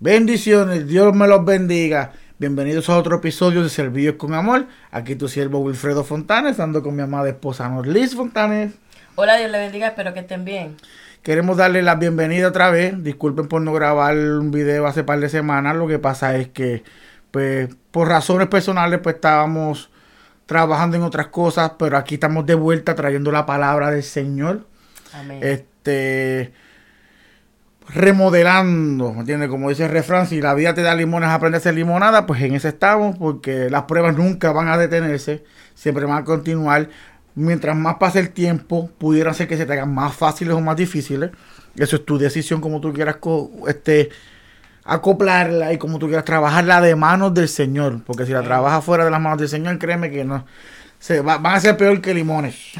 Bendiciones, Dios me los bendiga. Bienvenidos a otro episodio de Servicios con Amor. Aquí tu siervo Wilfredo Fontanes, ando con mi amada esposa Norlis Fontanes. Hola, Dios le bendiga, espero que estén bien. Queremos darle la bienvenida otra vez. Disculpen por no grabar un video hace par de semanas. Lo que pasa es que, pues, por razones personales, pues estábamos trabajando en otras cosas, pero aquí estamos de vuelta trayendo la palabra del Señor. Amén. Este remodelando, ¿me entiendes? Como dice el refrán, si la vida te da limones, aprende a hacer limonada, pues en ese estamos, porque las pruebas nunca van a detenerse, siempre van a continuar. Mientras más pase el tiempo, pudiera ser que se te hagan más fáciles o más difíciles. Eso es tu decisión, como tú quieras este, acoplarla y como tú quieras trabajarla de manos del Señor. Porque si la trabajas fuera de las manos del Señor, créeme que no. Se van a ser peor que limones.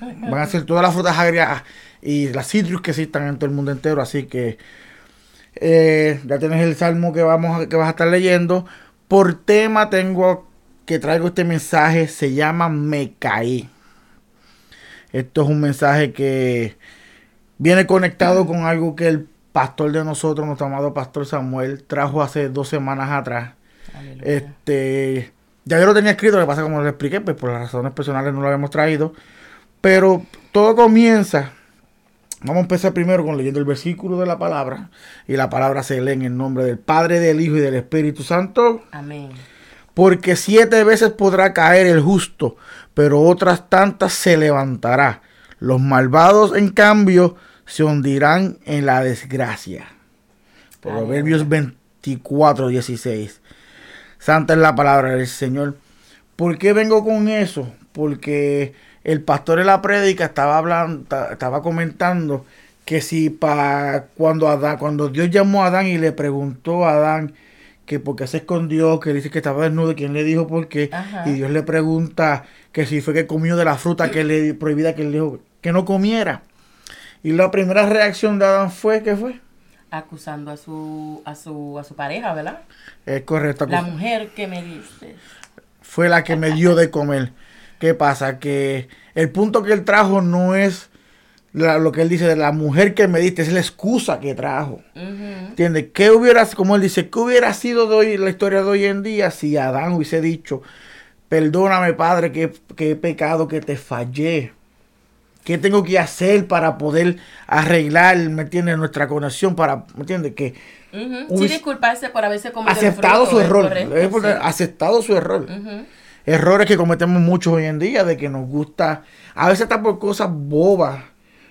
Van a ser todas las frutas agrias y las citrus que existan en todo el mundo entero. Así que eh, ya tienes el salmo que, vamos que vas a estar leyendo. Por tema tengo que traigo este mensaje, se llama Me caí. Esto es un mensaje que viene conectado con algo que el pastor de nosotros, nuestro amado pastor Samuel, trajo hace dos semanas atrás. Este, ya yo lo tenía escrito, lo que pasa como lo expliqué, pues por las razones personales no lo habíamos traído. Pero todo comienza Vamos a empezar primero con leyendo el versículo de la palabra. Y la palabra se lee en el nombre del Padre, del Hijo y del Espíritu Santo. Amén. Porque siete veces podrá caer el justo, pero otras tantas se levantará. Los malvados, en cambio, se hundirán en la desgracia. Proverbios 24, 16. Santa es la palabra del Señor. ¿Por qué vengo con eso? Porque el pastor en la prédica estaba hablando, estaba comentando que si para cuando Adán, cuando Dios llamó a Adán y le preguntó a Adán que por qué se escondió, que dice que estaba desnudo, quién le dijo por qué, y Dios le pregunta que si fue que comió de la fruta que le prohibida que él dijo que no comiera. Y la primera reacción de Adán fue, ¿qué fue? Acusando a su, a su, a su pareja, ¿verdad? Es correcto. La mujer que me diste. Fue la que me dio de comer. ¿Qué pasa? Que el punto que él trajo no es lo que él dice de la mujer que me diste, es la excusa que trajo. ¿Entiendes? ¿Qué hubiera, como él dice, qué hubiera sido de hoy, la historia de hoy en día si Adán hubiese dicho, perdóname Padre, que, he pecado, que te fallé? ¿Qué tengo que hacer para poder arreglar, ¿me entiendes? Nuestra conexión para, ¿me entiendes? Que Sí, disculparse por haberse cometido aceptado su error, aceptado su error errores que cometemos muchos hoy en día, de que nos gusta, a veces está por cosas bobas,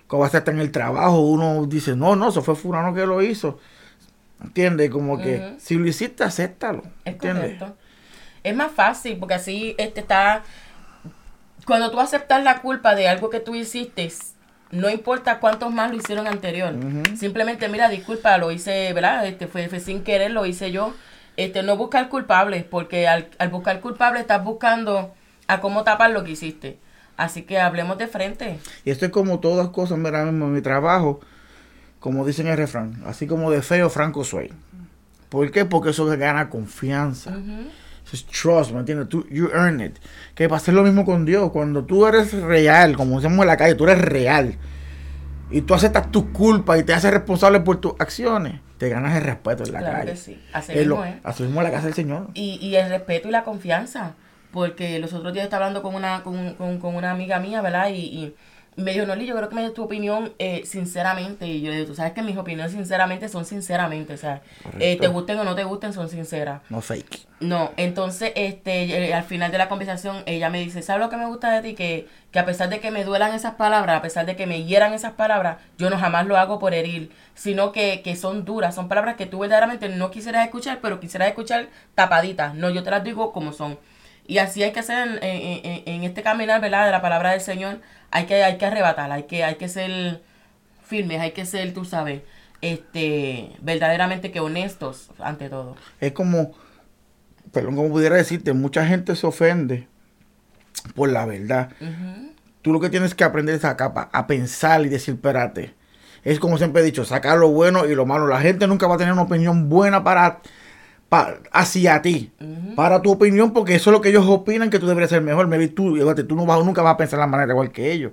como hasta en el trabajo, uno dice, no, no, eso fue fulano que lo hizo. ¿Entiendes? Como que si lo hiciste, acéptalo. ¿entiendes? Es más fácil, porque así este está, cuando tú aceptas la culpa de algo que tú hiciste, no importa cuántos más lo hicieron anterior. Simplemente, mira, disculpa, lo hice, ¿verdad? Este fue, fue sin querer, lo hice yo este, no buscar culpables, porque al, buscar culpables estás buscando a cómo tapar lo que hiciste. Así que hablemos de frente. Y esto es como todas cosas, mira, en mi trabajo, como dicen el refrán, así como de feo, franco soy. ¿Por qué? Porque eso gana confianza. Eso es trust, ¿me entiendes? Tú, you earn it. Que va a ser lo mismo con Dios. Cuando tú eres real, como decimos en la calle, tú eres real. Y tú aceptas tus culpas y te haces responsable por tus acciones te ganas el respeto en la claro calle. Que sí. Así mismo, ¿eh? Así mismo la casa del Señor. Y, y el respeto y la confianza. Porque los otros días estaba hablando con una, con, con, con una amiga mía, ¿verdad? Y, y me dijo, Noli, yo creo que me dio tu opinión eh, sinceramente. Y yo le digo, tú sabes que mis opiniones sinceramente son sinceramente. O sea, eh, te gusten o no te gusten, son sinceras. No fake. No, entonces, este, eh, al final de la conversación, ella me dice, ¿sabes lo que me gusta de ti? Que, que a pesar de que me duelan esas palabras, a pesar de que me hieran esas palabras, yo no jamás lo hago por herir, sino que, que son duras, son palabras que tú verdaderamente no quisieras escuchar, pero quisieras escuchar tapaditas. No, yo te las digo como son. Y así hay que hacer en, en, este caminar, ¿verdad? De la palabra del Señor, hay que, hay que arrebatarla, hay que, hay que ser firmes, hay que ser, tú sabes, este, verdaderamente que honestos ante todo. Es como, perdón, como pudiera decirte, mucha gente se ofende por la verdad. Tú lo que tienes que aprender es a, a pensar y decir, espérate. Es como siempre he dicho, sacar lo bueno y lo malo. La gente nunca va a tener una opinión buena para hacia ti, para tu opinión, porque eso es lo que ellos opinan que tú deberías ser mejor. Me tú, tú no vas, nunca vas a pensar de la manera igual que ellos.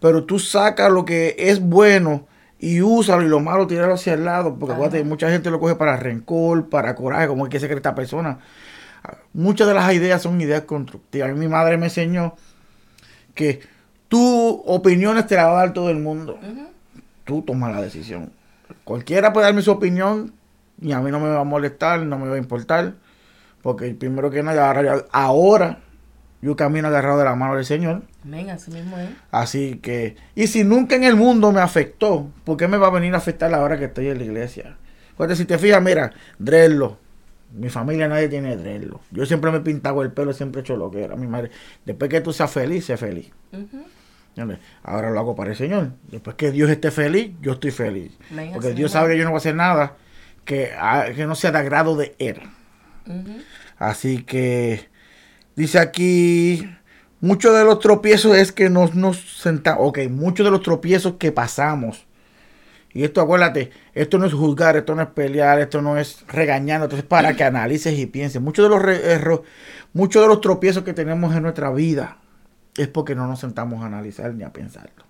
Pero tú sacas lo que es bueno y úsalo y lo malo tirarlo hacia el lado, porque acuérdate, mucha gente lo coge para rencor, para coraje, como es que se cree esta persona. Muchas de las ideas son ideas constructivas. Mi madre me enseñó que tu opiniones te la va a dar todo el mundo. Tú tomas la decisión. Cualquiera puede darme su opinión y a mí no me va a molestar, no me va a importar, porque primero que nada, ahora yo camino agarrado de la mano del Señor. Amén, así mismo es. Así que, y si nunca en el mundo me afectó, ¿por qué me va a venir a afectar ahora que estoy en la iglesia? Porque si te fijas, mira, Drello, mi familia nadie tiene Drello. Yo siempre me he pintado el pelo, siempre he hecho lo que era. Mi madre, después que tú seas feliz, sé feliz. Ahora lo hago para el Señor. Después que Dios esté feliz, yo estoy feliz. Porque Dios sabe que yo no voy a hacer nada que, ah, que no sea de agrado de Él. Así que Dice aquí, muchos de los tropiezos es que nos, nos sentamos, ok, muchos de los tropiezos que pasamos. Y esto, acuérdate, esto no es juzgar, esto no es pelear, esto no es regañar, esto es para que analices y pienses. Muchos de los errores, muchos de los tropiezos que tenemos en nuestra vida es porque no nos sentamos a analizar ni a pensarlo.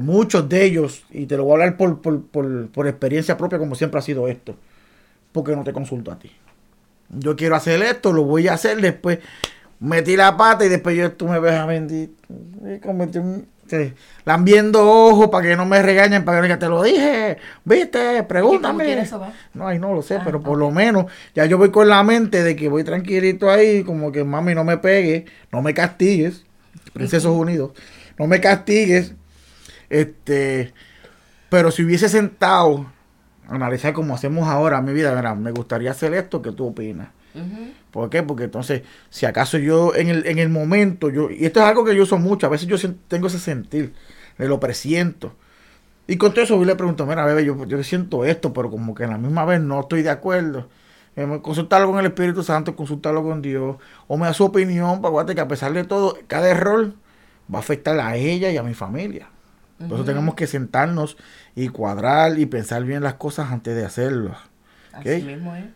Muchos de ellos, y te lo voy a hablar por, por, por, por experiencia propia, como siempre ha sido esto, porque no te consulto a ti yo quiero hacer esto, lo voy a hacer, después metí la pata y después yo tú me ves a mentir. Lambiendo ojos para que no me regañen, para que te lo dije, viste, pregúntame. No, ay, no lo sé, ah, pero por lo menos ya yo voy con la mente de que voy tranquilito ahí, como que mami no me pegue, no me castigues, Princesos Unidos, no me castigues. Este, pero si hubiese sentado analizar como hacemos ahora mi vida, me gustaría hacer esto, ¿qué tú opinas? ¿Por qué? Porque entonces, si acaso yo en el, en el momento, yo, y esto es algo que yo uso mucho, a veces yo tengo ese sentir, me lo presiento. Y con todo eso yo le pregunto, mira, bebé, yo, yo siento esto, pero como que a la misma vez no estoy de acuerdo. Eh, consultarlo con el Espíritu Santo, consultarlo con Dios, o me da su opinión, para que a pesar de todo, cada error va a afectar a ella y a mi familia. Por eso tenemos que sentarnos y cuadrar y pensar bien las cosas antes de hacerlo. Así mismo es.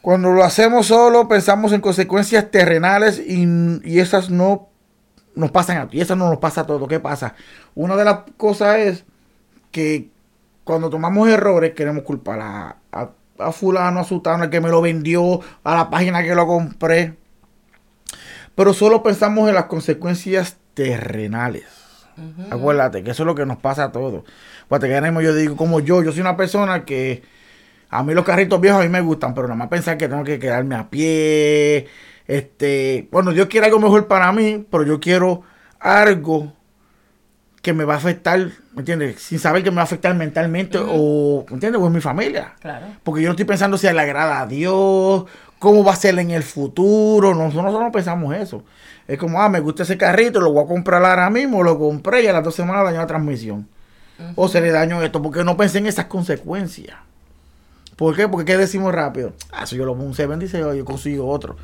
Cuando lo hacemos solo, pensamos en consecuencias terrenales y, esas no nos pasan a y eso no nos pasa a todos. ¿Qué pasa? Una de las cosas es que cuando tomamos errores queremos culpar a, a, a fulano, a sutano, el que me lo vendió, a la página que lo compré. Pero solo pensamos en las consecuencias terrenales. Acuérdate que eso es lo que nos pasa a todos. Pues yo digo, como yo, yo soy una persona que a mí los carritos viejos a mí me gustan, pero nada más pensar que tengo que quedarme a pie. Este, bueno, Dios quiere algo mejor para mí, pero yo quiero algo que me va a afectar, ¿me entiendes? Sin saber que me va a afectar mentalmente o, ¿me entiendes? O en mi familia. Claro. Porque yo no estoy pensando si le agrada a Dios, cómo va a ser en el futuro. Nosotros no pensamos eso. Es como, ah, me gusta ese carrito, lo voy a comprar ahora mismo, lo compré y a las dos semanas dañó la transmisión. O se le dañó esto, porque no pensé en esas consecuencias. ¿Por qué? Porque ¿qué decimos rápido? Ah, si yo lo pongo un 7 dice, yo consigo otro.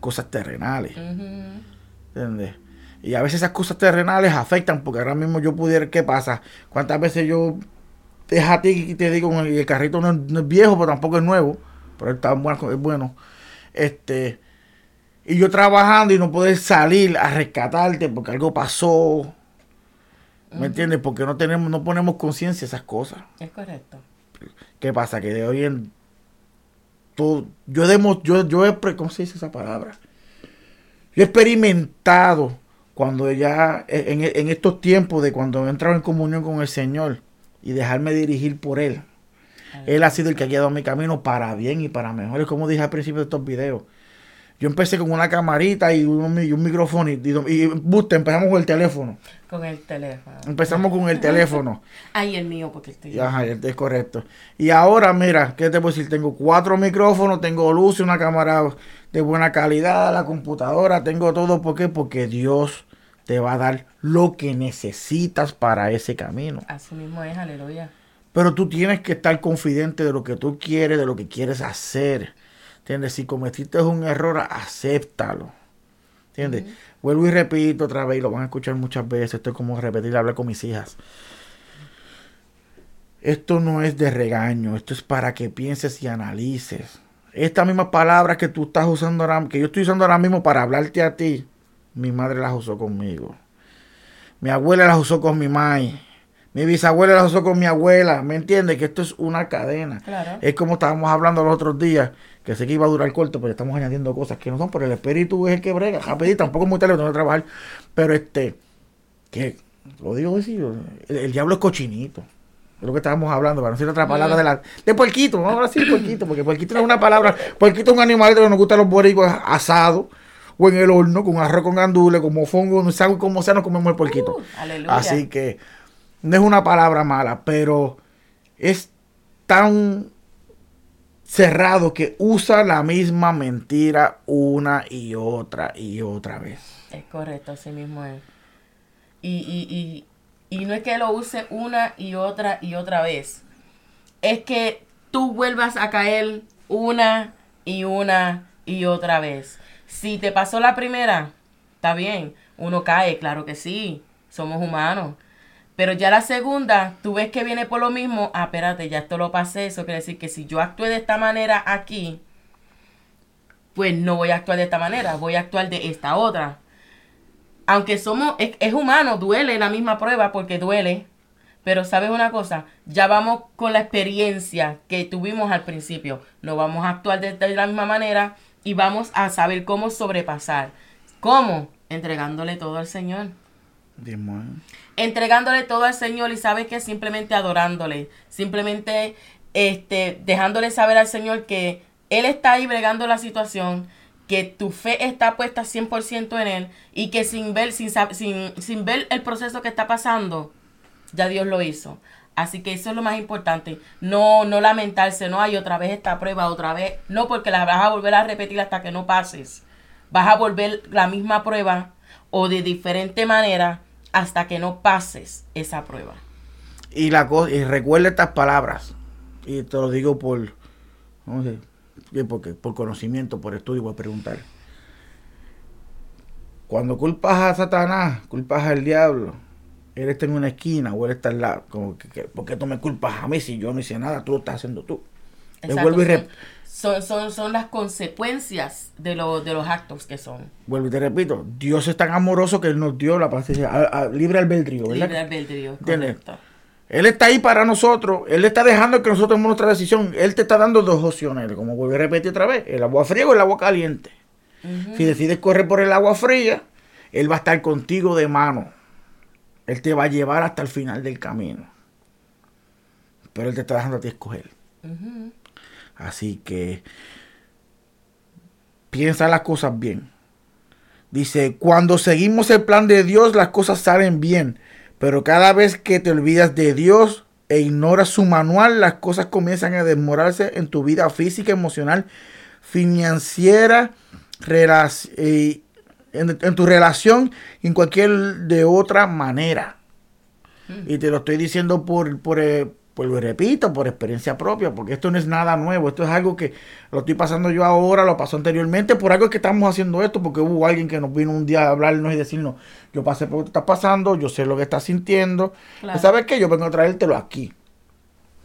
Cosas terrenales. ¿Entiendes? Y a veces esas cosas terrenales afectan, porque ahora mismo yo pudiera, ¿qué pasa? ¿Cuántas veces yo es a ti y te digo, el carrito no es, viejo, pero tampoco es nuevo, pero está bueno, es bueno. Este, y yo trabajando y no poder salir a rescatarte porque algo pasó. ¿Me entiendes? Porque no tenemos, no ponemos conciencia esas cosas. Es correcto. ¿Qué pasa? Que de hoy en todo, yo demo, yo, yo he ¿cómo se dice esa palabra? Yo he experimentado cuando ya en, en estos tiempos de cuando he entrado en comunión con el Señor y dejarme dirigir por Él. Él ha sido el que ha guiado mi camino para bien y para mejor. Es como dije al principio de estos videos. Yo empecé con una camarita y un, micrófono y, y, empezamos con el teléfono. Con el teléfono. Empezamos con el teléfono. Ay, el mío, porque estoy. Ajá, es correcto. Y ahora, mira, ¿qué te puedo decir? Tengo cuatro micrófonos, tengo luz, una cámara de buena calidad, la computadora, tengo todo. ¿Por qué? Porque Dios te va a dar lo que necesitas para ese camino. Así mismo es, aleluya. Pero tú tienes que estar confidente de lo que tú quieres, de lo que quieres hacer. ¿Entiendes? Si cometiste un error, acéptalo. ¿Entiendes? Vuelvo y repito otra vez, y lo van a escuchar muchas veces. Esto es como repetir, hablar con mis hijas. Esto no es de regaño, esto es para que pienses y analices. Estas mismas palabras que tú estás usando ahora, que yo estoy usando ahora mismo para hablarte a ti, mi madre las usó conmigo. Mi abuela las usó con mi madre. Mi bisabuela la usó con mi abuela, ¿me entiendes? Que esto es una cadena. Claro. Es como estábamos hablando los otros días, que sé que iba a durar corto, pero estamos añadiendo cosas que no son, pero el espíritu es el que brega. Rapidito, tampoco es muy tarde, tengo que trabajar. Pero este, que, lo digo así, el, el diablo es cochinito. Es lo que estábamos hablando, para no decir otra palabra de la. De puerquito, vamos a decir puerquito, porque puerquito no es una palabra. Puerquito es un animalito que nos gusta a los boricuas asado o en el horno, con arroz con gandules, como fongo, no sabe cómo sea, nos comemos el puerquito. Uh, aleluya. Así que no es una palabra mala, pero es tan cerrado que usa la misma mentira una y otra y otra vez. Es correcto, así mismo es. Y, y, y, y no es que lo use una y otra y otra vez. Es que tú vuelvas a caer una y una y otra vez. Si te pasó la primera, está bien, uno cae, claro que sí, somos humanos. Pero ya la segunda, tú ves que viene por lo mismo, ah, espérate, ya esto lo pasé, eso quiere decir que si yo actué de esta manera aquí, pues no voy a actuar de esta manera, voy a actuar de esta otra. Aunque somos, es, humano, duele la misma prueba porque duele, pero sabes una cosa, ya vamos con la experiencia que tuvimos al principio, no vamos a actuar de, la misma manera y vamos a saber cómo sobrepasar. ¿Cómo? Entregándole todo al Señor entregándole todo al Señor y sabes que simplemente adorándole, simplemente este dejándole saber al Señor que él está ahí bregando la situación, que tu fe está puesta 100% en él y que sin ver sin, sin, sin ver el proceso que está pasando, ya Dios lo hizo. Así que eso es lo más importante. No, no lamentarse, no hay otra vez esta prueba, otra vez. No, porque la vas a volver a repetir hasta que no pases. Vas a volver la misma prueba o de diferente manera hasta que no pases esa prueba. Y la cosa, y recuerda estas palabras. Y te lo digo por, no sé, porque, por conocimiento, por estudio, por preguntar. Cuando culpas a Satanás, culpas al diablo, él está en una esquina o él está al lado. Como que, que, ¿Por qué tú me culpas a mí si yo no hice nada? Tú lo estás haciendo tú. Exacto, vuelvo y, rep- son, son, son, las consecuencias de, lo, de los actos que son. vuelvo y te repito, Dios es tan amoroso que Él nos dio la paciencia, a- a- libre albedrío, ¿verdad? Libre albedrío, correcto. Él está ahí para nosotros. Él está dejando que nosotros tomemos nuestra decisión. Él te está dando dos opciones. Como vuelvo a repetir otra vez. El agua fría o el agua caliente. Ujú. Si decides correr por el agua fría, Él va a estar contigo de mano. Él te va a llevar hasta el final del camino. Pero Él te está dejando a ti escoger. Ujú. Así que piensa las cosas bien. Dice, cuando seguimos el plan de Dios, las cosas salen bien. Pero cada vez que te olvidas de Dios e ignoras su manual, las cosas comienzan a desmorarse en tu vida física, emocional, financiera, eh, en, en tu relación y en cualquier de otra manera. Y te lo estoy diciendo por, por, por lo repito, por experiencia propia, porque esto no es nada nuevo, esto es algo que lo estoy pasando yo ahora, lo pasó anteriormente, por algo es que estamos haciendo esto, porque hubo alguien que nos vino un día a hablarnos y decirnos, yo pasé por lo que está pasando, yo sé lo que estás sintiendo, Claro. ¿sabes qué? Yo vengo a traértelo aquí.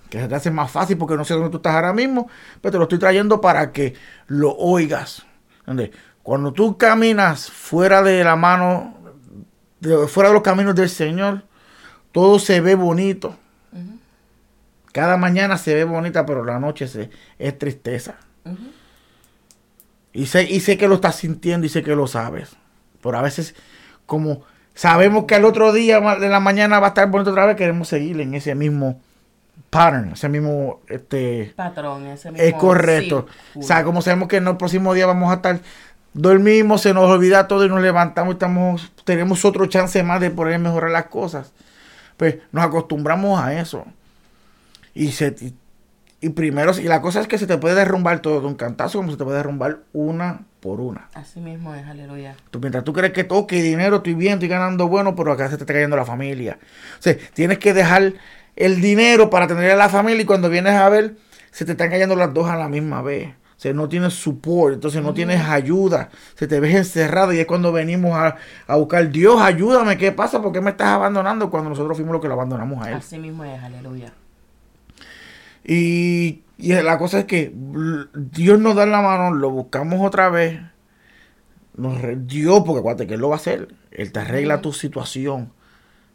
Que se te hace más fácil porque no sé dónde tú estás ahora mismo, pero te lo estoy trayendo para que lo oigas. ¿Entiendes? Cuando tú caminas fuera de la mano, de- fuera de los caminos del Señor, todo se ve bonito. Cada mañana se ve bonita, pero la noche se, es tristeza. Y sé, y sé que lo estás sintiendo y sé que lo sabes. Pero a veces, como sabemos que al otro día de la mañana va a estar bonito otra vez, queremos seguir en ese mismo pattern, ese mismo este Patrón, ese mismo es correcto. círculo. O sea, como sabemos que en el próximo día vamos a estar dormimos, se nos olvida todo y nos levantamos y estamos, tenemos otro chance más de poder mejorar las cosas. Pues nos acostumbramos a eso. Y se y, y primero, y la cosa es que se te puede derrumbar todo de un cantazo, como se te puede derrumbar una por una. Así mismo es, aleluya. Tú, mientras tú crees que toque dinero, estoy bien, estoy ganando bueno, pero acá se te está cayendo la familia. O sea, tienes que dejar el dinero para tener a la familia y cuando vienes a ver, se te están cayendo las dos a la misma vez. O sea, no tienes support, entonces no tienes ayuda, se te ves encerrado y es cuando venimos a, a buscar, Dios, ayúdame, ¿qué pasa? ¿Por qué me estás abandonando cuando nosotros fuimos los que lo abandonamos a Él? Así mismo es, aleluya. Y, y la cosa es que Dios nos da la mano, lo buscamos otra vez. Nos Dios, porque acuérdate que Él lo va a hacer. Él te arregla tu situación.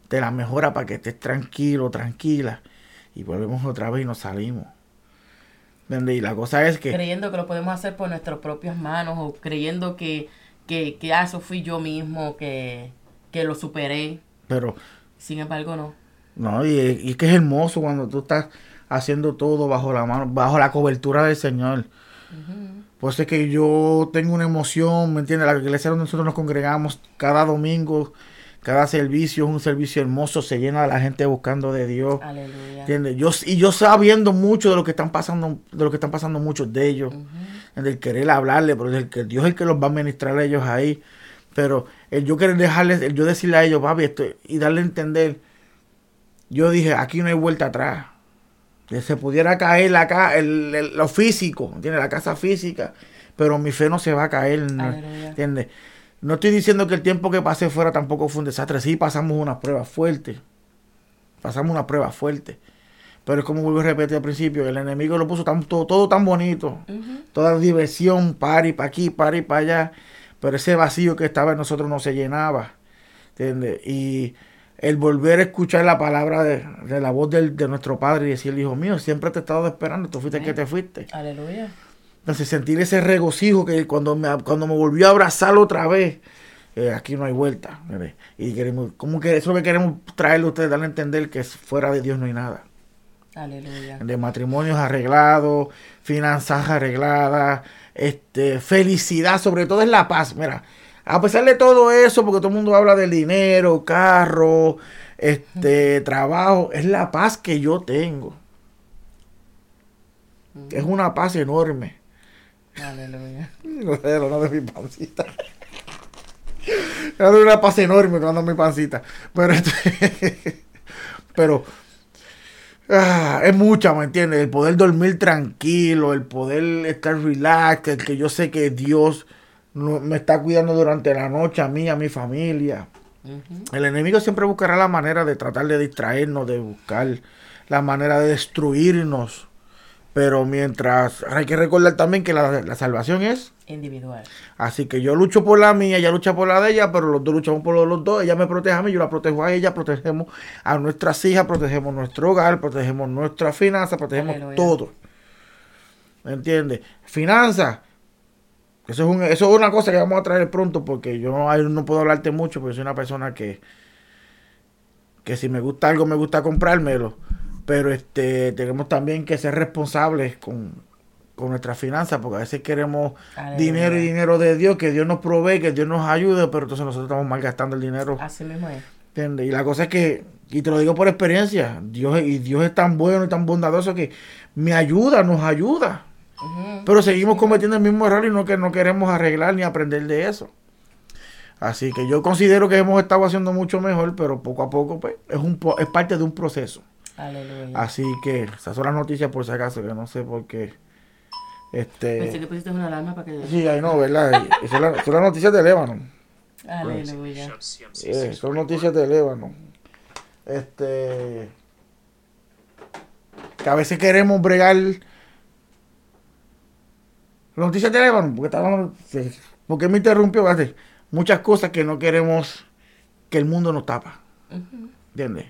te la mejora para que estés tranquilo, tranquila. Y volvemos otra vez y nos salimos. Y la cosa es que... Creyendo que lo podemos hacer por nuestras propias manos o creyendo que, que, que ah, eso fui yo mismo, que, que lo superé. Pero... Sin embargo, no. No, y, y es que es hermoso cuando tú estás haciendo todo bajo la mano, bajo la cobertura del Señor. Pues es que yo tengo una emoción, ¿me entiendes? La iglesia donde nosotros nos congregamos cada domingo, cada servicio es un servicio hermoso, se llena de la gente buscando de Dios. Aleluya. ¿Entiendes? Yo, y yo sabiendo mucho de lo que están pasando, de lo que están pasando muchos de ellos, el querer hablarle, pero que Dios es el que los va a ministrar a ellos ahí. Pero el yo querer dejarles, el yo decirle a ellos, papi, esto, y darle a entender, yo dije, aquí no hay vuelta atrás que se pudiera caer la, el, lo físico, ¿entiendes? La casa física, pero mi fe no se va a caer, ¿entiendes? No estoy diciendo que el tiempo que pasé fuera tampoco fue un desastre, sí pasamos una prueba fuerte, pasamos una prueba fuerte, pero es como vuelvo a repetir al principio, el enemigo lo puso tan, todo, tan bonito, toda diversión, para y para aquí, para y para allá, pero ese vacío que estaba en nosotros no se llenaba, ¿entiendes? Y el volver a escuchar la palabra de, la voz de nuestro Padre y decir, hijo mío, siempre te he estado esperando, tú fuiste el que te fuiste. Aleluya. Entonces sentir ese regocijo que cuando me, cuando me volvió a abrazar otra vez, eh, aquí no hay vuelta. Y queremos, como que eso que queremos traerle a ustedes, darle a entender que fuera de Dios no hay nada. Aleluya. De matrimonios arreglados, finanzas arregladas, este, felicidad, sobre todo es la paz. Mira, a pesar de todo eso, porque todo el mundo habla del dinero, carro, este, trabajo, es la paz que yo tengo. Es una paz enorme. Aleluya. No sé, no de mi pancita. Una paz enorme cuando mi pancita. Pero, este, pero ah, es mucha, ¿me entiendes? El poder dormir tranquilo, el poder estar relax, el que yo sé que Dios me está cuidando durante la noche a mí, a mi familia. El enemigo siempre buscará la manera de tratar de distraernos, de buscar la manera de destruirnos. Pero mientras, hay que recordar también que la, salvación es individual. Así que yo lucho por la mía, ella lucha por la de ella, pero los dos luchamos por los, dos. Ella me protege a mí, yo la protejo a ella, protegemos a nuestras hijas, protegemos nuestro hogar, protegemos nuestras finanzas, protegemos todo. ¿Me entiendes? Finanzas eso es, eso es una cosa que vamos a traer pronto porque yo no, puedo hablarte mucho porque soy una persona que, que si me gusta algo me gusta comprármelo. Pero este tenemos también que ser responsables con, con nuestras finanzas porque a veces queremos dinero y dinero de Dios, que Dios nos provee, que Dios nos ayude, pero entonces nosotros estamos malgastando el dinero. Así mismo es. Y la cosa es que, y te lo digo por experiencia, Dios, y Dios es tan bueno y tan bondadoso que me ayuda, nos ayuda. Pero seguimos cometiendo el mismo error y no que no queremos arreglar ni aprender de eso. Así que yo considero que hemos estado haciendo mucho mejor, pero poco a poco pues, es, un, es parte de un proceso. Así que esas son las noticias por si acaso, que no sé por qué. Este... Pensé que pusiste una alarma para que... Sí, ahí no, ¿verdad? son, las noticias de Lébano. Aleluya. Eh, son noticias de Lébano. Este... Que a veces queremos bregar noticias de Líbano, porque estábamos, porque me interrumpió, muchas cosas que no queremos que el mundo nos tapa. ¿Entiendes?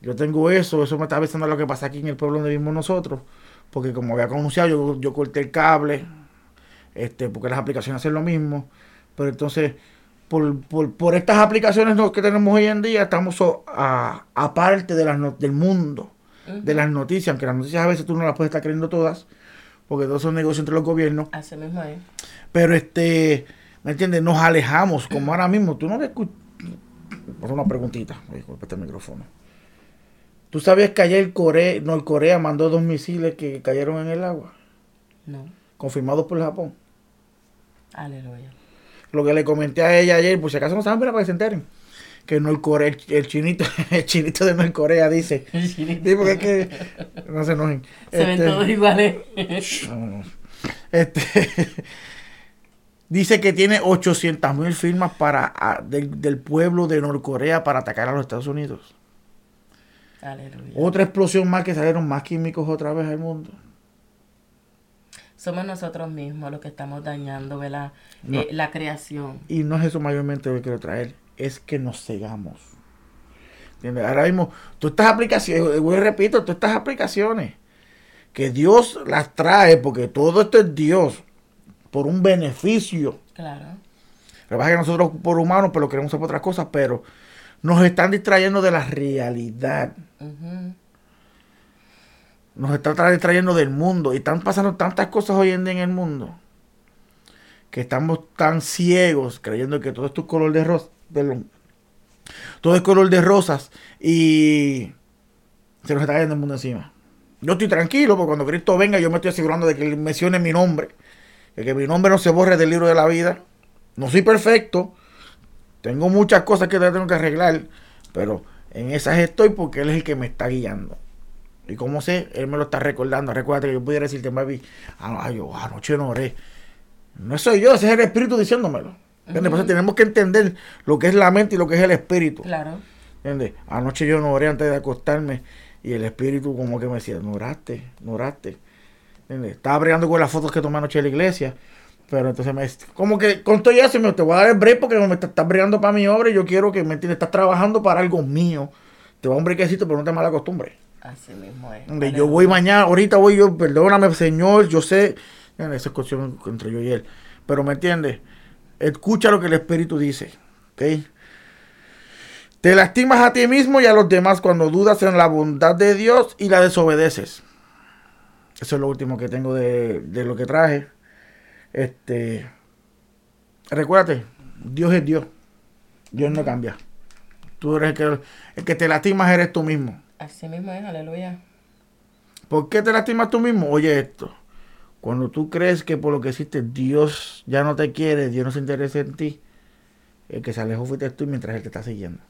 Yo tengo eso, eso me está avisando lo que pasa aquí en el pueblo donde vivimos nosotros, porque como había anunciado, yo, yo corté el cable, este, porque las aplicaciones hacen lo mismo, pero entonces, por, por, estas aplicaciones que tenemos hoy en día, estamos aparte de las del mundo, de las noticias, aunque las noticias a veces tú no las puedes estar creyendo todas, porque todos son negocios entre los gobiernos. Así mismo es. Pero este, ¿me entiendes? Nos alejamos, como ahora mismo. Tú no le escuchas. una preguntita, disculpa este micrófono. ¿Tú sabías que ayer Corea, Norcorea mandó dos misiles que cayeron en el agua? No. Confirmados por Japón. Aleluya. Lo que le comenté a ella ayer, por si acaso no saben, para que se enteren que Norcorea, el, chinito, el chinito de Norcorea dice. Sí, porque es que no se enojen. Se ven este, todos iguales. Este, dice que tiene 800 mil firmas para, del, pueblo de Norcorea para atacar a los Estados Unidos. Aleluya. Otra explosión más que salieron más químicos otra vez al mundo. Somos nosotros mismos los que estamos dañando eh, la creación. Y no es eso mayormente lo que quiero traer es que nos cegamos. ¿Entiendes? Ahora mismo, todas estas aplicaciones, voy repito, todas estas aplicaciones, que Dios las trae, porque todo esto es Dios, por un beneficio. Claro. Lo que pasa es que nosotros por humanos, pero lo queremos hacer por otras cosas, pero nos están distrayendo de la realidad. Nos están distrayendo del mundo. Y están pasando tantas cosas hoy en día en el mundo. Que estamos tan ciegos creyendo que todo esto es color de rosa. Perdón, todo es color de rosas. Y se nos está cayendo el mundo encima. Yo estoy tranquilo porque cuando Cristo venga yo me estoy asegurando de que Él mencione mi nombre. De que mi nombre no se borre del libro de la vida. No soy perfecto. Tengo muchas cosas que tengo que arreglar. Pero en esas estoy porque Él es el que me está guiando. Y como sé, Él me lo está recordando. Recuerda que yo pudiera decirte, Mavi, ah, yo anoche no oré. No soy yo, ese es el Espíritu diciéndomelo. ¿Entiendes? Por eso tenemos que entender lo que es la mente y lo que es el Espíritu. Claro. ¿Entiendes? Anoche yo no oré antes de acostarme y el espíritu como que me decía, no oraste, no oraste. ¿Entiendes? Estaba bregando con las fotos que tomé anoche en la iglesia. Pero entonces me como que con todo eso me te voy a dar el break porque me estás está bregando para mi obra y yo quiero que me entiendes, estás trabajando para algo mío. Te voy a un brequecito, pero no te mala costumbre. Así mismo es. Donde yo voy mañana, ahorita voy yo, perdóname, Señor, yo sé, esa es cuestión entre yo y él. Pero me entiendes, escucha lo que el Espíritu dice, ¿ok? Te lastimas a ti mismo y a los demás cuando dudas en la bondad de Dios y la desobedeces. Eso es lo último que tengo de, de lo que traje. Este, recuérdate, Dios es Dios. Dios no cambia. Tú eres el que, el que te lastimas, eres tú mismo. Así mismo es, aleluya. ¿Por qué te lastimas tú mismo? Oye esto. Cuando tú crees que por lo que hiciste Dios ya no te quiere, Dios no se interesa en ti, el que se alejó fuiste tú mientras Él te está siguiendo.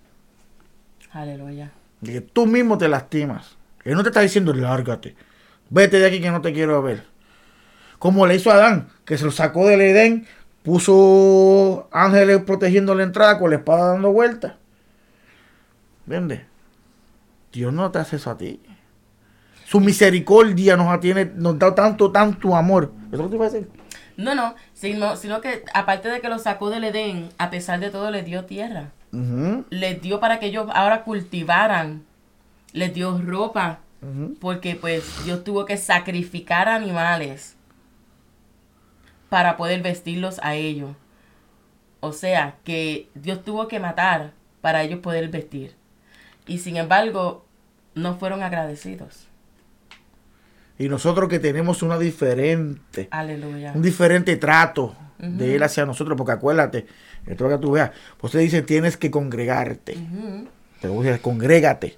Aleluya. Y que tú mismo te lastimas. Él no te está diciendo, lárgate. Vete de aquí que no te quiero ver. Como le hizo a Adán, que se lo sacó del Edén, puso ángeles protegiendo la entrada con la espada dando vueltas. ¿Entiendes? Dios no te hace eso a ti. Su misericordia nos atiene, nos da tanto, tanto amor. ¿Eso es lo que te iba a decir? No, no, sino, sino que aparte de que lo sacó del Edén, a pesar de todo le dio tierra. Ujú, Les dio para que ellos ahora cultivaran. Les dio ropa. Porque pues Dios tuvo que sacrificar animales para poder vestirlos a ellos. O sea, que Dios tuvo que matar para ellos poder vestir. Y sin embargo, no fueron agradecidos. Y nosotros que tenemos una diferente, Aleluya. un diferente trato de Él hacia nosotros, porque acuérdate, esto que tú veas, pues te dice, tienes que congregarte. Te voy a decir, congrégate.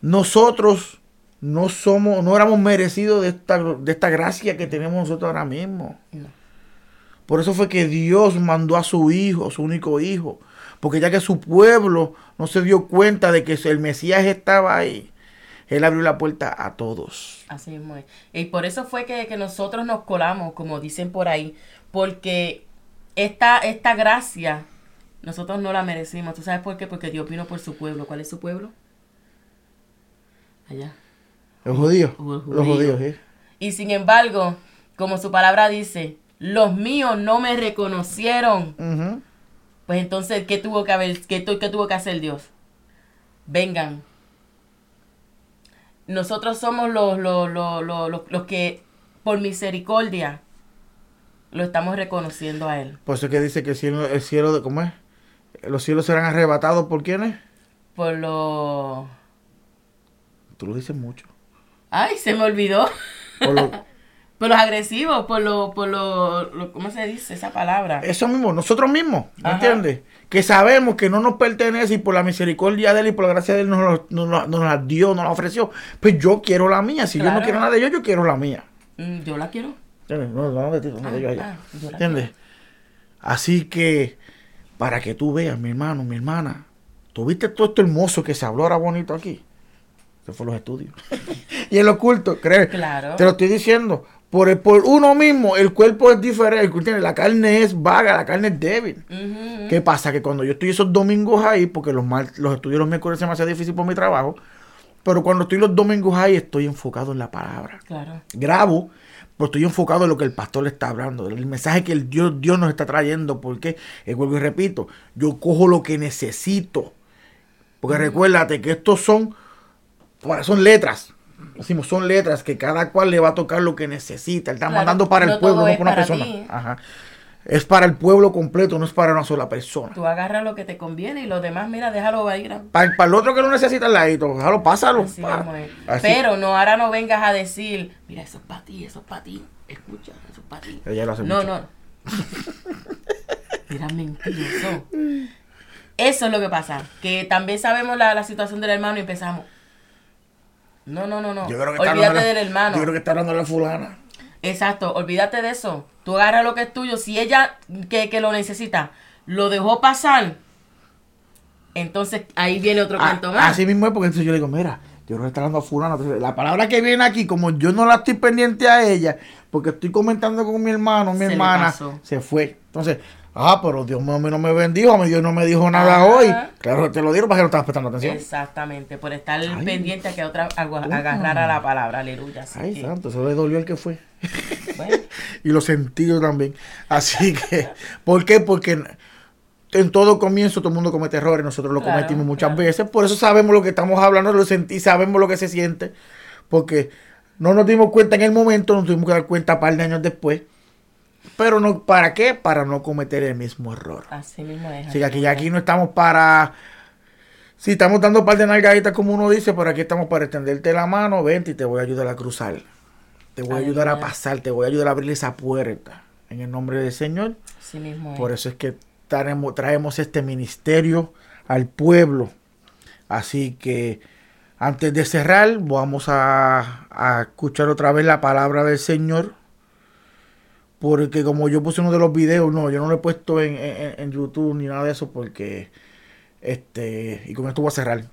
Nosotros no somos, no éramos merecidos de esta, de esta gracia que tenemos nosotros ahora mismo. No. Por eso fue que Dios mandó a su hijo, su único hijo. Porque ya que su pueblo no se dio cuenta de que el Mesías estaba ahí, Él abrió la puerta a todos. Así mismo es. Y por eso fue que, que nosotros nos colamos, como dicen por ahí, porque esta, esta gracia nosotros no la merecimos. ¿Tú sabes por qué? Porque Dios vino por su pueblo. ¿Cuál es su pueblo? Allá. Los judíos. Los Los judíos. judíos, ¿eh? Y sin embargo, como su palabra dice, los míos no me reconocieron. Pues entonces, ¿qué tuvo que haber, qué, qué tuvo que hacer Dios? Vengan. Nosotros somos los, los, los, los, los- los que, por misericordia, lo estamos reconociendo a Él. Por eso es que dice que el cielo, el cielo de, ¿cómo es? Los cielos serán arrebatados por quiénes? Por lo... Tú lo dices mucho. Ay, se me olvidó. Por lo- Por los agresivos, por lo, por lo, lo- ¿cómo se dice esa palabra? eso mismo, nosotros mismos, ¿me entiendes? Que sabemos que no nos pertenece y por la misericordia de Él y por la gracia de Él nos, nos, lo- nos la dio, nos la ofreció. Pues yo quiero la mía. Si yo no quiero nada de ellos, yo quiero la mía. Mm, yo la quiero. ¿Entiendes? No, no de ti, no de allá. Ah, yo la ¿Entiendes? Así que, para que tú veas, mi hermano, mi hermana, ¿tú viste todo esto hermoso que se habló ahora bonito aquí? Eso fue los estudios. y el oculto, ¿crees? Claro. Te lo estoy diciendo. Por, el- por uno mismo, el cuerpo es diferente. La carne es vaga, la carne es débil. ¿Qué pasa? Que cuando yo estoy esos domingos ahí, porque los, mar- los estudios los miércoles se me hace difícil por mi trabajo, pero cuando estoy los domingos ahí, estoy enfocado en la palabra Claro. grabo, pero estoy enfocado en lo que el pastor le está hablando, el mensaje que el Dios, Dios nos está trayendo, porque, eh, vuelvo y repito, yo cojo lo que necesito Porque recuérdate que estos son, son letras. Decimos, son letras que cada cual le va a tocar lo que necesita. Él está mandando para el pueblo, no para una persona. Ajá. Es para el pueblo completo, no es para una sola persona. Tú agarras lo que te conviene y los demás, mira, déjalo ir. Para, para el otro que no necesita el ladito, déjalo, pásalo. Pero no, ahora no vengas a decir, mira, eso es para ti, eso es para ti. Escucha, eso es para ti. no, no. mira, mentiroso. Eso es lo que pasa. Que también sabemos la, la situación del hermano y empezamos. No, no, no, no. Yo creo que Olvídate del hermano. Yo creo que está hablando de la fulana. Exacto, olvídate de eso. Tú agarras lo que es tuyo. Si ella que, que lo necesita lo dejó pasar, entonces ahí viene otro ah, canto más. Así mismo es porque entonces yo le digo, mira, yo no estoy hablando a fulana. la palabra que viene aquí, como yo no la estoy pendiente a ella, porque estoy comentando con mi hermano, mi hermana, se fue. Entonces, Ah, pero Dios mío, a mí no me bendijo, a mí Dios no me dijo nada hoy. Claro, te lo dieron para que no estabas prestando atención. Exactamente, por estar pendiente a que otra agarrara la palabra, aleluya. Ay, santo, eso le dolió el que fue. y lo sentí yo también. Así que, ¿por qué? Porque en todo comienzo todo el mundo comete errores, nosotros lo cometimos muchas veces, por eso sabemos lo que estamos hablando, lo sentí, sabemos lo que se siente, porque no nos dimos cuenta en el momento, nos tuvimos que dar cuenta un par de años después pero no, ¿para qué? Para no cometer el mismo error. Así mismo es. Así que aquí, aquí no estamos para. Si estamos dando un par de nalgaditas, como uno dice, pero aquí estamos para extenderte la mano, vente y te voy a ayudar a cruzar. Te voy a ayudar a pasar, te voy a ayudar a abrir esa puerta. En el nombre del Señor. Así mismo es. Por eso es que traemos, traemos este ministerio al pueblo. Así que antes de cerrar, vamos a, a escuchar otra vez la palabra del Señor porque como yo puse uno de los videos, no, yo no lo he puesto en, YouTube ni nada de eso porque, este, y con esto voy a cerrar.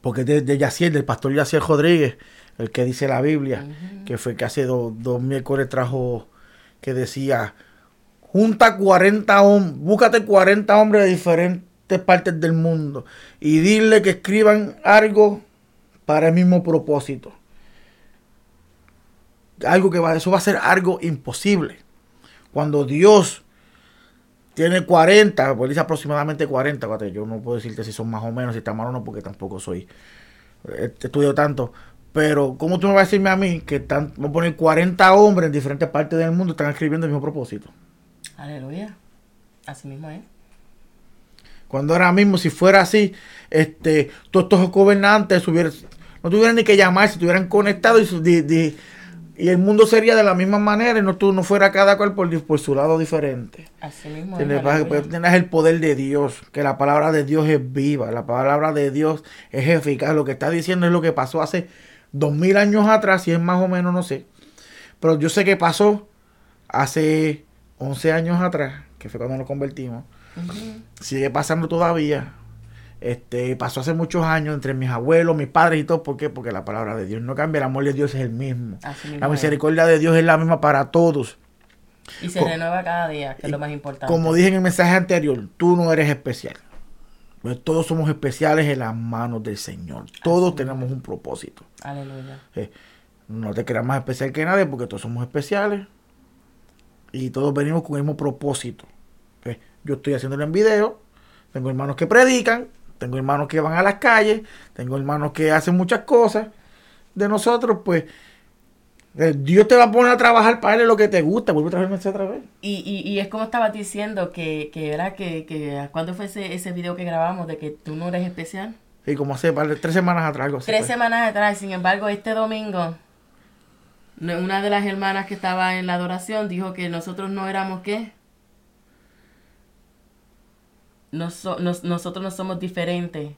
Porque de, de Yaciel, del pastor Yaciel Rodríguez, el que dice la Biblia, que fue que hace dos, miércoles trajo, que decía, junta 40 hombres, búscate 40 hombres de diferentes partes del mundo y dile que escriban algo para el mismo propósito algo que va, eso va a ser algo imposible. Cuando Dios tiene 40, pues dice aproximadamente 40, yo no puedo decirte si son más o menos, si está mal o no, porque tampoco soy, eh, estudio tanto. Pero, ¿cómo tú me vas a decirme a mí que están, vamos a poner 40 hombres en diferentes partes del mundo están escribiendo el mismo propósito? Aleluya. Así mismo es. Cuando ahora mismo, si fuera así, este, todos estos gobernantes no tuvieran ni que llamar, si estuvieran conectados y, y el mundo sería de la misma manera y no tú no fuera cada cual por, por su lado diferente. Así mismo. Tienes, tienes el poder de Dios, que la palabra de Dios es viva, la palabra de Dios es eficaz. Lo que está diciendo es lo que pasó hace dos mil años atrás, y es más o menos, no sé. Pero yo sé que pasó hace 11 años atrás, que fue cuando nos convertimos. Sigue pasando todavía. Este, pasó hace muchos años entre mis abuelos, mis padres y todo. ¿Por qué? Porque la palabra de Dios no cambia. El amor de Dios es el mismo. la misericordia de Dios es la misma para todos. Y se renueva cada día, que es lo más importante. Como dije en el mensaje anterior, tú no eres especial. Pues todos somos especiales en las manos del Señor. Todos tenemos un propósito. Aleluya. Eh, no te creas más especial que nadie porque todos somos especiales. Y todos venimos con el mismo propósito. Eh, yo estoy haciéndolo en video. Tengo hermanos que predican. Tengo hermanos que van a las calles, tengo hermanos que hacen muchas cosas. De nosotros, pues, eh, Dios te va a poner a trabajar para él lo que te gusta. Vuelve a traerme otra vez. Y, y, y es como estabas diciendo que, que era que, que ¿cuándo fue ese, ese video que grabamos de que tú no eres especial? Sí, como hace tres semanas atrás. Algo tres pues. semanas atrás, sin embargo, este domingo, una de las hermanas que estaba en la adoración dijo que nosotros no éramos qué? Nosotros no somos diferentes,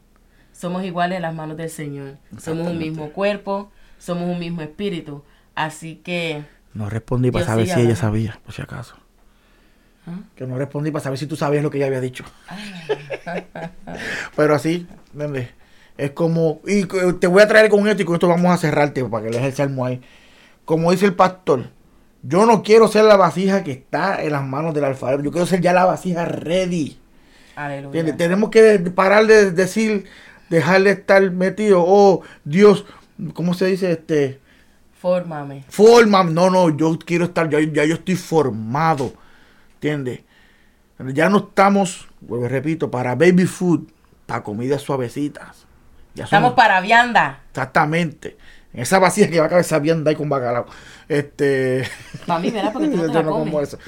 somos iguales en las manos del Señor. Somos un mismo cuerpo, somos un mismo espíritu. Así que... No respondí para saber si ella sabía, por si acaso. ¿Ah? Que no respondí para saber si tú sabías lo que ella había dicho. Pero así, Es como, y te voy a traer con esto y con esto vamos a cerrarte para que leas el salmo ahí. Como dice el pastor, yo no quiero ser la vasija que está en las manos del alfarero, yo quiero ser ya la vasija ready. Tenemos que parar de decir, dejar de estar metido, oh Dios, ¿cómo se dice? Este, Fórmame. Fórmame. No, no, yo quiero estar, ya, ya yo estoy formado. ¿Entiendes? Ya no estamos, repito, para baby food. para comidas suavecitas. Ya Estamos para vianda. Exactamente. En esa vacía que va a caber esa vianda ahí con bacalao. Este. Para mí, ¿verdad? Porque tú no, te no como eso.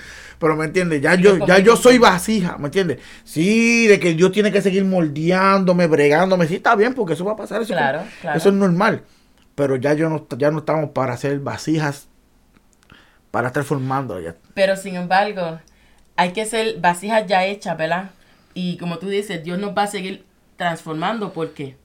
Pero me entiendes, ya yo, ya yo soy vasija, ¿me entiendes? Sí, de que Dios tiene que seguir moldeándome, bregándome, sí está bien, porque eso va a pasar, eso, claro, claro. eso es normal. Pero ya yo no, ya no estamos para hacer vasijas, para estar formando ya. Pero sin embargo, hay que ser vasijas ya hechas, ¿verdad? Y como tú dices, Dios nos va a seguir transformando porque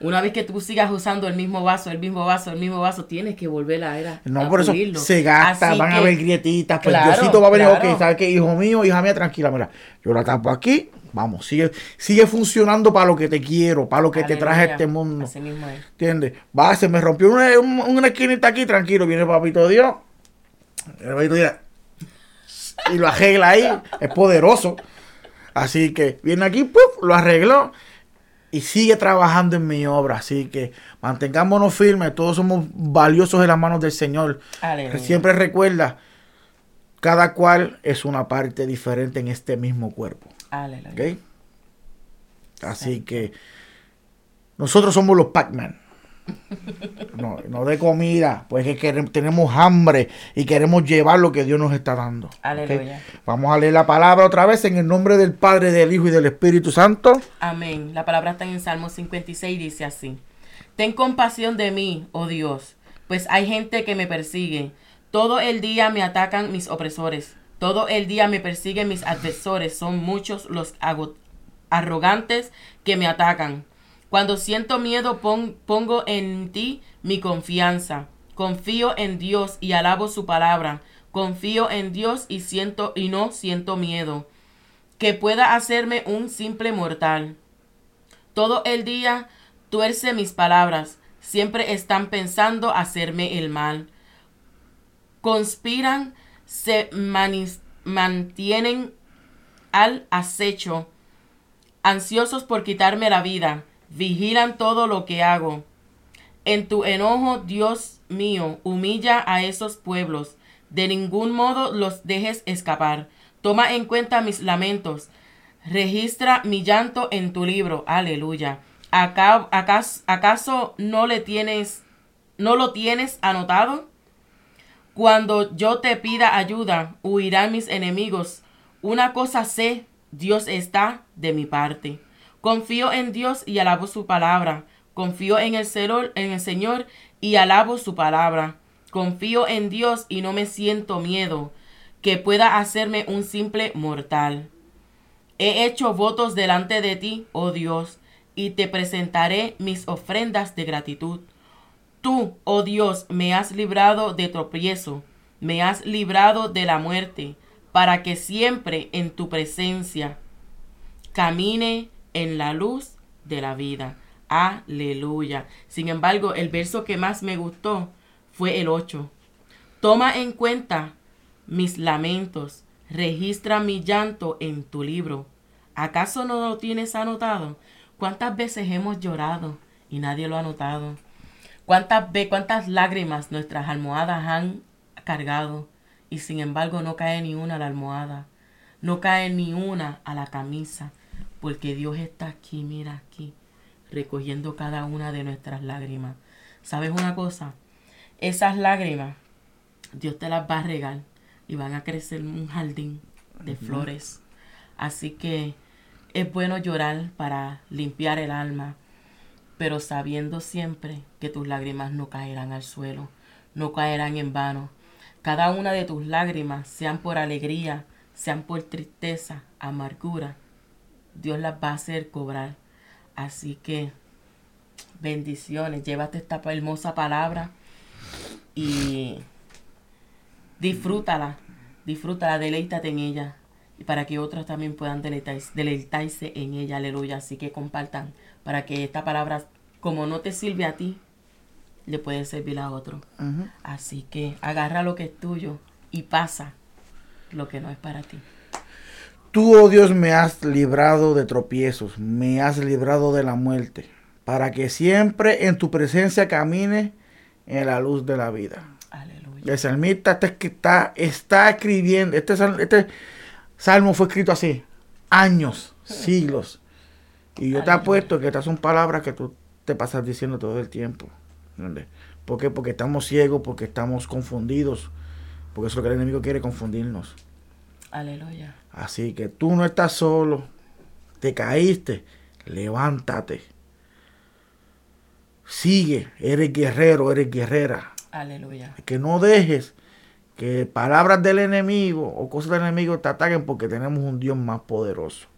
una vez que tú sigas usando el mismo vaso, el mismo vaso, el mismo vaso, tienes que volver a era. No, por eso se gasta, van a haber grietitas. Pues Diosito va a venir, ok, ¿sabes qué? Hijo mío, hija mía, tranquila, mira, yo la tapo aquí, vamos, sigue, sigue funcionando para lo que te quiero, para lo que te traje a este mundo. Así mismo es. ¿Entiendes? Va, se me rompió una, una, esquinita aquí, tranquilo, viene el papito Dios. El papito Dios. Y lo arregla ahí, es poderoso. Así que viene aquí, ¡puf! lo arregló y sigue trabajando en mi obra. Así que mantengámonos firmes, todos somos valiosos en las manos del Señor. Siempre recuerda, cada cual es una parte diferente en este mismo cuerpo. Así que nosotros somos los Pac-Man. No, no de comida, pues es que tenemos hambre y queremos llevar lo que Dios nos está dando. Aleluya. Vamos a leer la palabra otra vez en el nombre del Padre, del Hijo y del Espíritu Santo. Amén. La palabra está en Salmo 56 dice así. Ten compasión de mí, oh Dios, pues hay gente que me persigue. Todo el día me atacan mis opresores. Todo el día me persiguen mis adversores. Son muchos los arrogantes que me atacan. Cuando siento miedo pongo en ti mi confianza. Confío en Dios y alabo su palabra. Confío en Dios y siento y no siento miedo que pueda hacerme un simple mortal. Todo el día tuerce mis palabras, siempre están pensando hacerme el mal. Conspiran, se mantienen al acecho, ansiosos por quitarme la vida vigilan todo lo que hago. En tu enojo, Dios mío, humilla a esos pueblos. De ningún modo los dejes escapar. Toma en cuenta mis lamentos. Registra mi llanto en tu libro. Aleluya. ¿Acaso, acaso no le tienes, no lo tienes anotado? Cuando yo te pida ayuda, huirán mis enemigos. Una cosa sé, Dios está de mi parte. Confío en Dios y alabo su palabra. Confío en el, en el Señor y alabo su palabra. Confío en Dios y no me siento miedo que pueda hacerme un simple mortal. He hecho votos delante de ti, oh Dios, y te presentaré mis ofrendas de gratitud. Tú, oh Dios, me has librado de tropiezo, me has librado de la muerte, para que siempre en tu presencia camine en la luz de la vida. Aleluya. Sin embargo, el verso que más me gustó fue el 8. Toma en cuenta mis lamentos, registra mi llanto en tu libro. ¿Acaso no lo tienes anotado? ¿Cuántas veces hemos llorado y nadie lo ha notado? ¿Cuántas, cuántas lágrimas nuestras almohadas han cargado y sin embargo no cae ni una a la almohada? No cae ni una a la camisa porque Dios está aquí, mira aquí, recogiendo cada una de nuestras lágrimas. ¿Sabes una cosa? Esas lágrimas, Dios te las va a regar y van a crecer un jardín de flores. Así que es bueno llorar para limpiar el alma, pero sabiendo siempre que tus lágrimas no caerán al suelo, no caerán en vano. Cada una de tus lágrimas, sean por alegría, sean por tristeza, amargura, Dios las va a hacer cobrar. Así que bendiciones, llévate esta hermosa palabra y disfrútala, disfrútala, deleítate en ella y para que otros también puedan deleitarse, en ella, aleluya. Así que compartan para que esta palabra, como no te sirve a ti, le puede servir a otro. Así que agarra lo que es tuyo y pasa lo que no es para ti. Tú, oh Dios, me has librado de tropiezos, me has librado de la muerte, para que siempre en tu presencia camine en la luz de la vida. Aleluya. El salmista está, está, escribiendo, este, este salmo fue escrito hace años, siglos, Y yo te apuesto que estas son palabras que tú te pasas diciendo todo el tiempo. ¿Entiendes? ¿Por qué? Porque estamos ciegos, porque estamos confundidos. Porque eso es lo que el enemigo quiere, confundirnos. Aleluya. Así que tú no estás solo. Te caíste. Levántate. Sigue. Eres guerrero, eres guerrera. Aleluya. Que no dejes que palabras del enemigo o cosas del enemigo te ataquen porque tenemos un Dios más poderoso.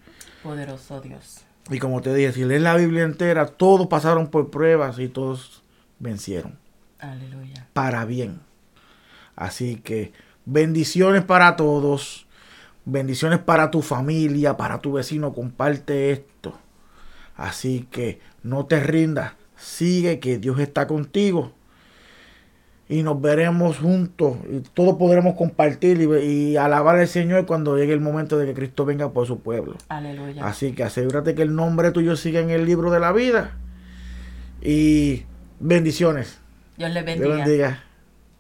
Poderoso Dios. Y como te dije, si lees la Biblia entera, todos pasaron por pruebas y todos vencieron. Aleluya. Para bien. Así que bendiciones para todos. Bendiciones para tu familia, para tu vecino. Comparte esto. Así que no te rindas. Sigue que Dios está contigo. Y nos veremos juntos. Y todos podremos compartir y, alabar al Señor cuando llegue el momento de que Cristo venga por su pueblo. Aleluya. Así que asegúrate que el nombre tuyo siga en el libro de la vida. Y bendiciones. Dios les bendiga. Dios bendiga.